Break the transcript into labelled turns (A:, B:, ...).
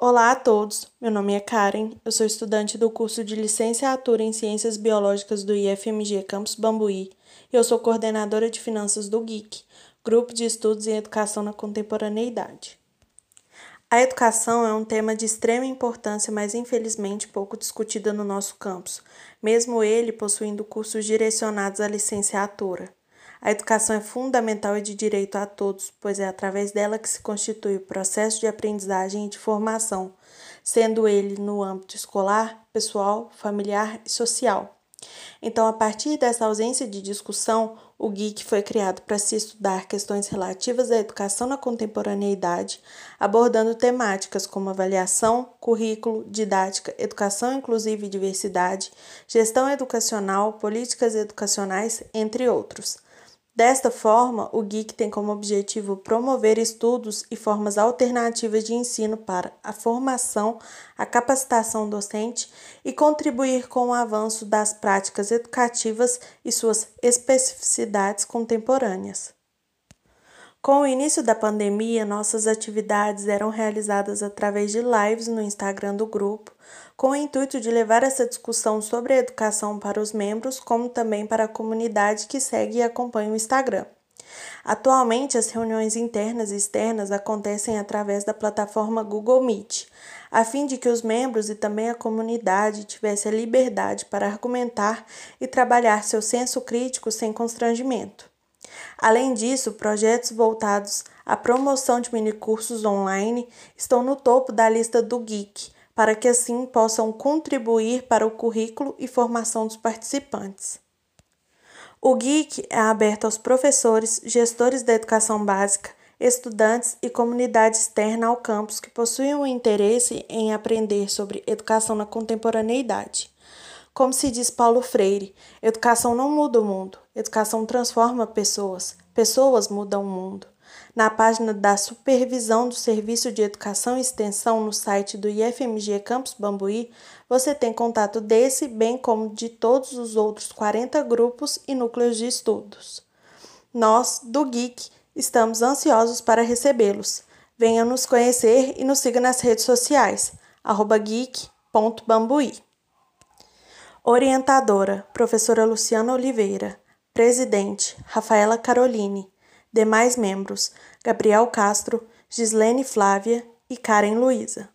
A: Olá a todos, meu nome é Karen, eu sou estudante do curso de Licenciatura em Ciências Biológicas do IFMG Campus Bambuí e eu sou coordenadora de Finanças do GIC, Grupo de Estudos em Educação na Contemporaneidade. A educação é um tema de extrema importância, mas infelizmente pouco discutido no nosso campus, mesmo ele possuindo cursos direcionados à licenciatura. A educação é fundamental e de direito a todos, pois é através dela que se constitui o processo de aprendizagem e de formação, sendo ele no âmbito escolar, pessoal, familiar e social. Então, a partir dessa ausência de discussão, o GIC foi criado para se estudar questões relativas à educação na contemporaneidade, abordando temáticas como avaliação, currículo, didática, educação inclusiva e diversidade, gestão educacional, políticas educacionais, entre outros. Desta forma, o GIC tem como objetivo promover estudos e formas alternativas de ensino para a formação, a capacitação docente e contribuir com o avanço das práticas educativas e suas especificidades contemporâneas. Com o início da pandemia, nossas atividades eram realizadas através de lives no Instagram do grupo, com o intuito de levar essa discussão sobre a educação para os membros, como também para a comunidade que segue e acompanha o Instagram. Atualmente, as reuniões internas e externas acontecem através da plataforma Google Meet, a fim de que os membros e também a comunidade tivessem a liberdade para argumentar e trabalhar seu senso crítico sem constrangimento. Além disso, projetos voltados à promoção de minicursos online estão no topo da lista do Geek, para que assim possam contribuir para o currículo e formação dos participantes. O Geek é aberto aos professores, gestores da educação básica, estudantes e comunidade externa ao campus que possuem o interesse em aprender sobre educação na contemporaneidade. Como se diz Paulo Freire, educação não muda o mundo, educação transforma pessoas, pessoas mudam o mundo. Na página da Supervisão do Serviço de Educação e Extensão no site do IFMG Campus Bambuí, você tem contato desse, bem como de todos os outros 40 grupos e núcleos de estudos. Nós, do Geek, estamos ansiosos para recebê-los. Venha nos conhecer e nos siga nas redes sociais, geek.bambuí. Orientadora: Professora Luciana Oliveira. Presidente: Rafaela Caroline. Demais membros: Gabriel Castro, Gislene Flávia e Karen Luiza.